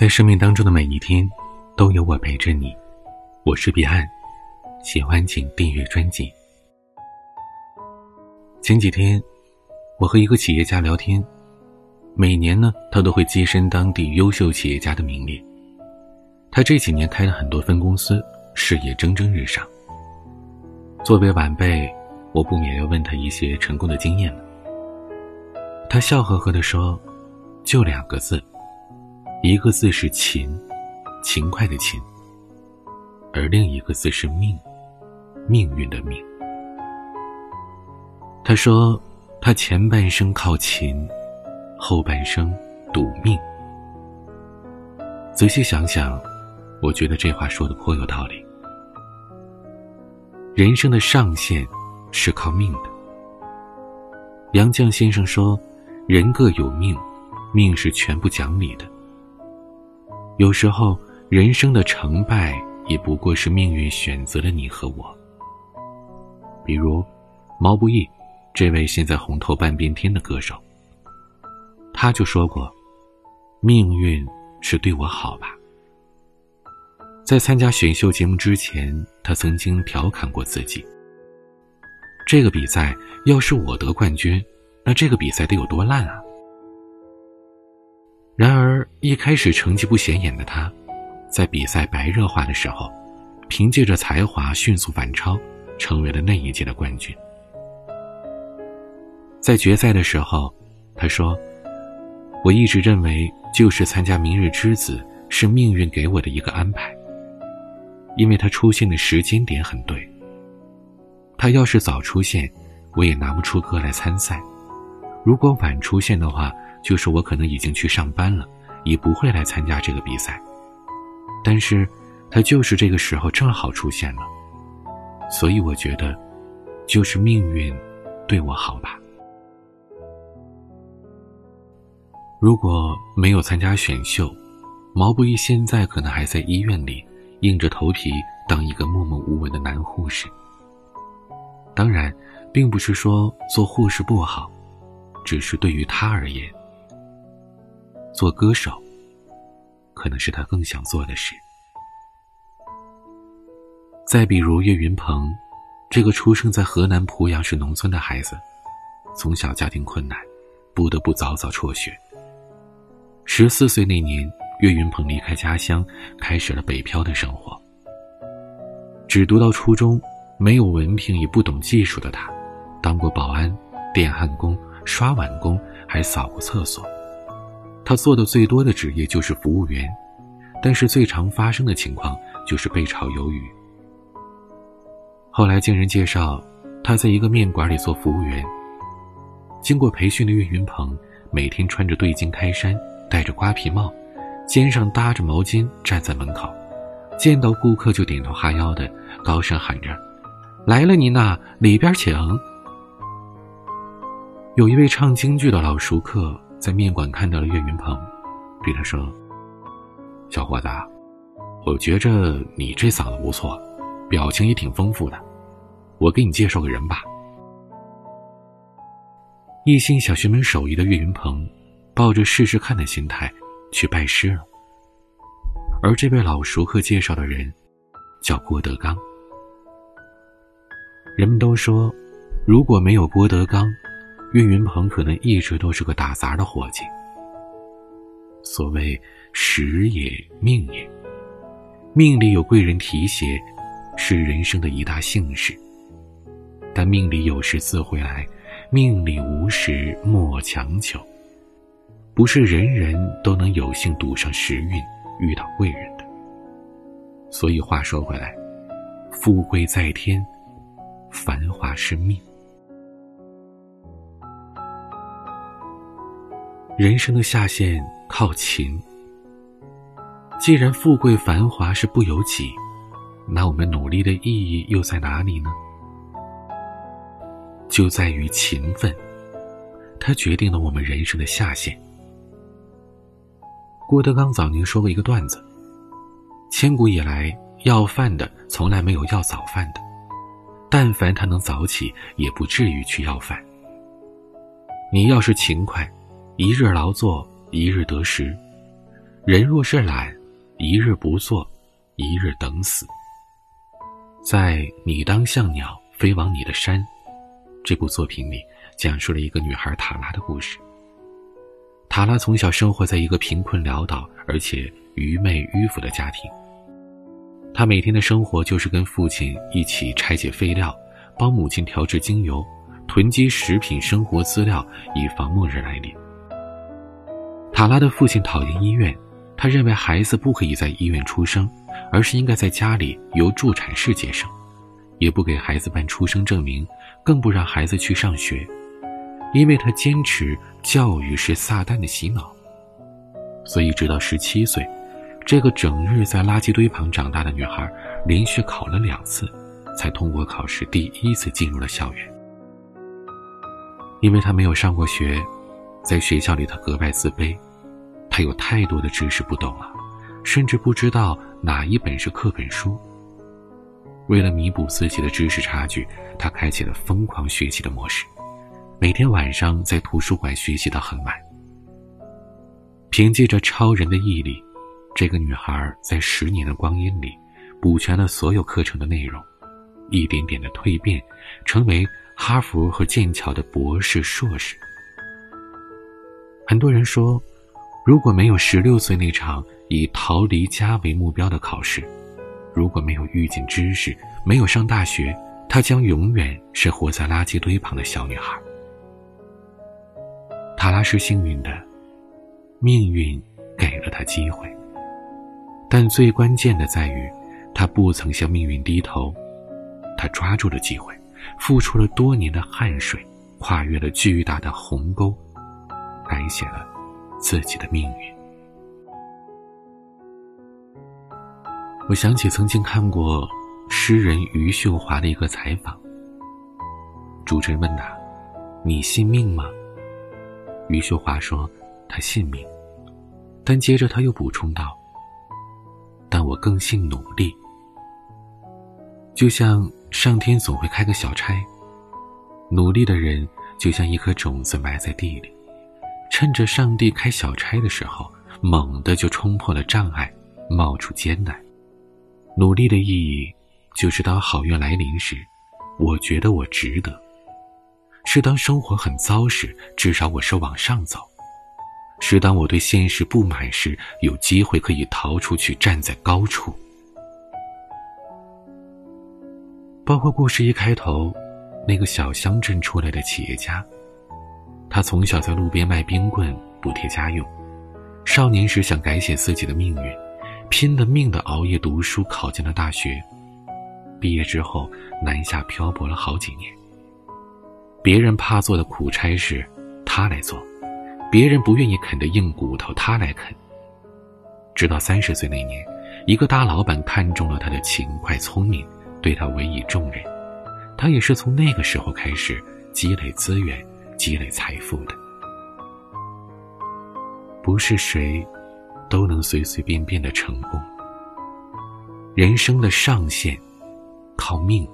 在生命当中的每一天，都有我陪着你。我是彼岸，喜欢请订阅专辑。前几天，我和一个企业家聊天，每年呢，他都会跻身当地优秀企业家的名列。他这几年开了很多分公司，事业蒸蒸日上。作为晚辈，我不免要问他一些成功的经验了。他笑呵呵地说：“就两个字。”一个字是勤，勤快的勤；而另一个字是命，命运的命。他说，他前半生靠勤，后半生赌命。仔细想想，我觉得这话说的颇有道理。人生的上限是靠命的。杨绛先生说：“人各有命，命是全部讲理的。”有时候，人生的成败也不过是命运选择了你和我。比如，毛不易，这位现在红透半边天的歌手，他就说过：“命运是对我好吧。”在参加选秀节目之前，他曾经调侃过自己：“这个比赛要是我得冠军，那这个比赛得有多烂啊！”然而，一开始成绩不显眼的他，在比赛白热化的时候，凭借着才华迅速反超，成为了那一届的冠军。在决赛的时候，他说：“我一直认为，就是参加《明日之子》是命运给我的一个安排，因为他出现的时间点很对。他要是早出现，我也拿不出歌来参赛；如果晚出现的话，”就是我可能已经去上班了，也不会来参加这个比赛。但是，他就是这个时候正好出现了，所以我觉得，就是命运对我好吧。如果没有参加选秀，毛不易现在可能还在医院里硬着头皮当一个默默无闻的男护士。当然，并不是说做护士不好，只是对于他而言。做歌手，可能是他更想做的事。再比如岳云鹏，这个出生在河南濮阳市农村的孩子，从小家庭困难，不得不早早辍学。十四岁那年，岳云鹏离开家乡，开始了北漂的生活。只读到初中，没有文凭也不懂技术的他，当过保安、电焊工、刷碗工，还扫过厕所。他做的最多的职业就是服务员，但是最常发生的情况就是被炒鱿鱼。后来经人介绍，他在一个面馆里做服务员。经过培训的岳云鹏，每天穿着对襟开衫，戴着瓜皮帽，肩上搭着毛巾，站在门口，见到顾客就点头哈腰的，高声喊着：“来了您呐，里边请。”有一位唱京剧的老熟客。在面馆看到了岳云鹏，对他说：“小伙子，我觉着你这嗓子不错，表情也挺丰富的，我给你介绍个人吧。”一心想学门手艺的岳云鹏，抱着试试看的心态去拜师了。而这位老熟客介绍的人，叫郭德纲。人们都说，如果没有郭德纲，岳云鹏可能一直都是个打杂的伙计。所谓时也命也，命里有贵人提携，是人生的一大幸事。但命里有时自会来，命里无时莫强求。不是人人都能有幸赌上时运，遇到贵人的。所以话说回来，富贵在天，繁华是命。人生的下限靠勤。既然富贵繁华是不由己，那我们努力的意义又在哪里呢？就在于勤奋，它决定了我们人生的下限。郭德纲早年说过一个段子：千古以来，要饭的从来没有要早饭的，但凡他能早起，也不至于去要饭。你要是勤快。一日劳作，一日得食。人若是懒，一日不做，一日等死。在《你当像鸟飞往你的山》这部作品里，讲述了一个女孩塔拉的故事。塔拉从小生活在一个贫困潦倒而且愚昧迂腐的家庭。她每天的生活就是跟父亲一起拆解废料，帮母亲调制精油，囤积食品、生活资料，以防末日来临。塔拉的父亲讨厌医院。他认为孩子不可以在医院出生，而是应该在家里由助产士接生，也不给孩子办出生证明，更不让孩子去上学，因为他坚持教育是撒旦的洗脑。所以，直到十七岁，这个整日在垃圾堆旁长大的女孩，连续考了两次，才通过考试，第一次进入了校园。因为她没有上过学，在学校里她格外自卑。有太多的知识不懂了，甚至不知道哪一本是课本书。为了弥补自己的知识差距，他开启了疯狂学习的模式，每天晚上在图书馆学习到很晚。凭借着超人的毅力，这个女孩在十年的光阴里，补全了所有课程的内容，一点点的蜕变，成为哈佛和剑桥的博士、硕士。很多人说。如果没有十六岁那场以逃离家为目标的考试，如果没有遇见知识，没有上大学，她将永远是活在垃圾堆旁的小女孩。塔拉是幸运的，命运给了她机会，但最关键的在于，她不曾向命运低头，她抓住了机会，付出了多年的汗水，跨越了巨大的鸿沟，改写了。自己的命运。我想起曾经看过诗人余秀华的一个采访。主持人问他：“你信命吗？”余秀华说：“他信命。”但接着他又补充道：“但我更信努力。就像上天总会开个小差，努力的人就像一颗种子埋在地里。”趁着上帝开小差的时候，猛地就冲破了障碍，冒出艰难。努力的意义，就是当好运来临时，我觉得我值得；是当生活很糟时，至少我是往上走；是当我对现实不满时，有机会可以逃出去，站在高处。包括故事一开头，那个小乡镇出来的企业家。他从小在路边卖冰棍补贴家用，少年时想改写自己的命运，拼了命的熬夜读书，考进了大学。毕业之后南下漂泊了好几年。别人怕做的苦差事，他来做；别人不愿意啃的硬骨头，他来啃。直到三十岁那年，一个大老板看中了他的勤快聪明，对他委以重任。他也是从那个时候开始积累资源。积累财富的，不是谁都能随随便便的成功。人生的上限靠命，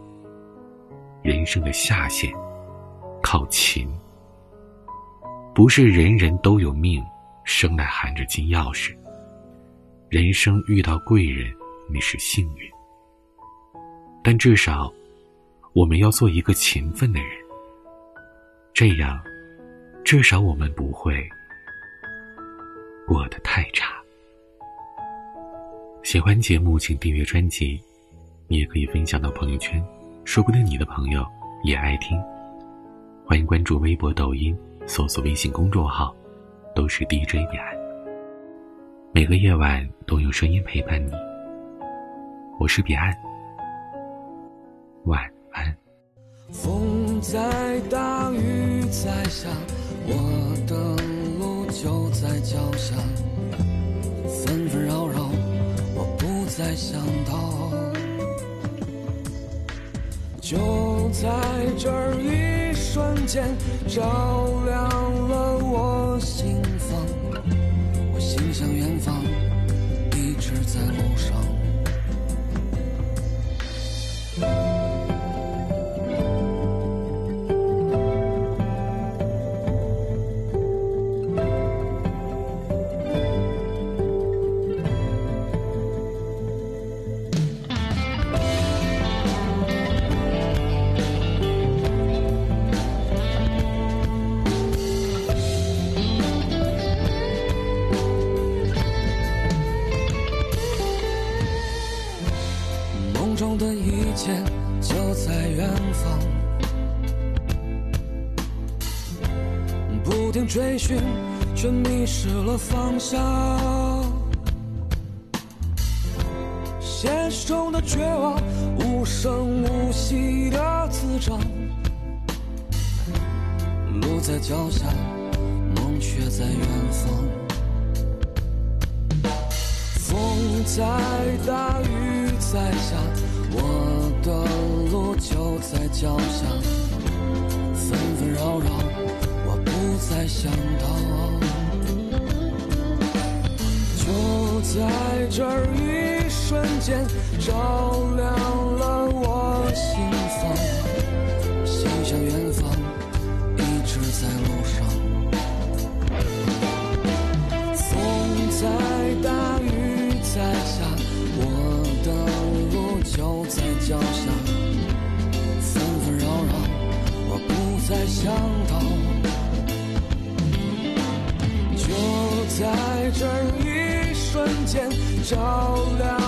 人生的下限靠勤。不是人人都有命，生来含着金钥匙。人生遇到贵人，你是幸运，但至少我们要做一个勤奋的人。这样，至少我们不会过得太差。喜欢节目，请订阅专辑，你也可以分享到朋友圈，说不定你的朋友也爱听。欢迎关注微博、抖音，搜索微信公众号，都是 DJ 彼岸。每个夜晚都有声音陪伴你，我是彼岸，晚安。风在大，雨在下，我的路就在脚下，纷纷扰扰，我不再想逃。就在这一瞬间，照亮了我心房，我心向远方，一直在路上。中的一切就在远方，不停追寻，却迷失了方向。现实中的绝望，无声无息的滋长。路在脚下，梦却在远方。风在大，雨在下，我的路就在脚下。纷纷扰扰，我不再想逃。就在这一瞬间，照亮了我心房。心向远方，一直在路上。风在大，在下，我的路就在脚下。纷纷扰扰，我不再想逃。就在这一瞬间，照亮。